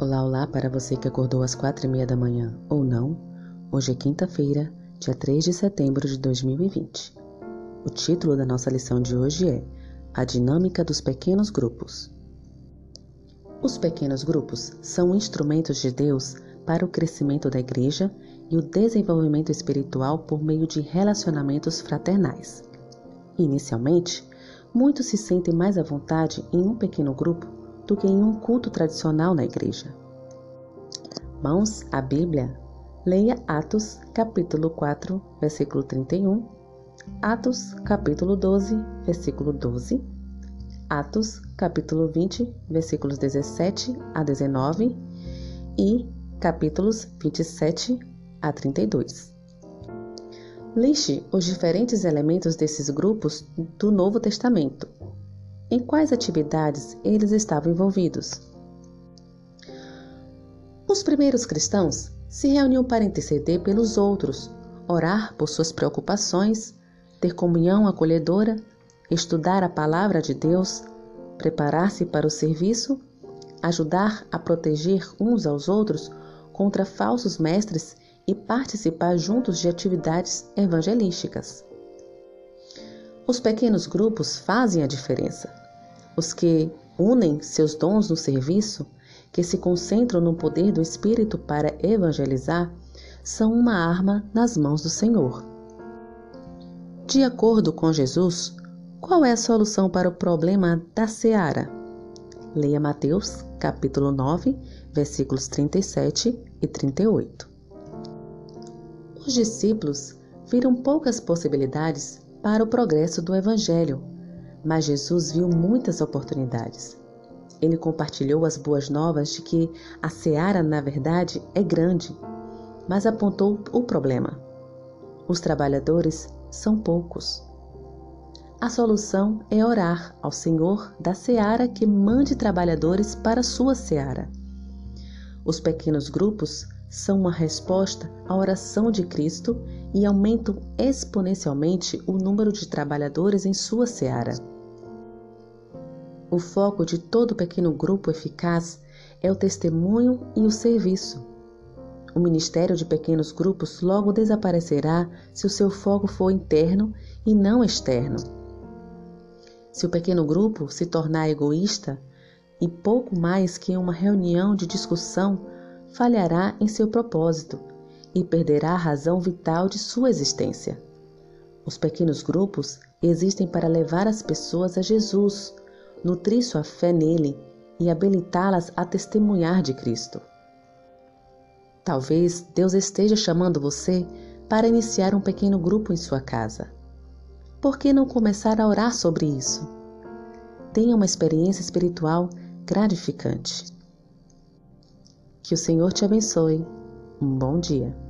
Olá, olá para você que acordou às quatro e meia da manhã ou não. Hoje é quinta-feira, dia 3 de setembro de 2020. O título da nossa lição de hoje é A Dinâmica dos Pequenos Grupos. Os pequenos grupos são instrumentos de Deus para o crescimento da igreja e o desenvolvimento espiritual por meio de relacionamentos fraternais. Inicialmente, muitos se sentem mais à vontade em um pequeno grupo do que em um culto tradicional na igreja. Mãos à Bíblia, leia Atos capítulo 4, versículo 31, Atos capítulo 12, versículo 12, Atos capítulo 20, versículos 17 a 19 e capítulos 27 a 32. Liste os diferentes elementos desses grupos do Novo Testamento. Em quais atividades eles estavam envolvidos. Os primeiros cristãos se reuniam para interceder pelos outros, orar por suas preocupações, ter comunhão acolhedora, estudar a palavra de Deus, preparar-se para o serviço, ajudar a proteger uns aos outros contra falsos mestres e participar juntos de atividades evangelísticas. Os pequenos grupos fazem a diferença. Os que unem seus dons no serviço, que se concentram no poder do Espírito para evangelizar, são uma arma nas mãos do Senhor. De acordo com Jesus, qual é a solução para o problema da seara? Leia Mateus, capítulo 9, versículos 37 e 38. Os discípulos viram poucas possibilidades para o progresso do Evangelho mas Jesus viu muitas oportunidades. Ele compartilhou as boas novas de que a seara, na verdade, é grande, mas apontou o problema. Os trabalhadores são poucos. A solução é orar ao Senhor da seara que mande trabalhadores para sua seara. Os pequenos grupos são uma resposta à oração de Cristo e aumentam exponencialmente o número de trabalhadores em sua seara. O foco de todo pequeno grupo eficaz é o testemunho e o serviço. O ministério de pequenos grupos logo desaparecerá se o seu foco for interno e não externo. Se o pequeno grupo se tornar egoísta e pouco mais que uma reunião de discussão, falhará em seu propósito e perderá a razão vital de sua existência. Os pequenos grupos existem para levar as pessoas a Jesus, nutrir sua fé nele e habilitá-las a testemunhar de Cristo. Talvez Deus esteja chamando você para iniciar um pequeno grupo em sua casa. Por que não começar a orar sobre isso? Tenha uma experiência espiritual gratificante. Que o Senhor te abençoe. Um bom dia.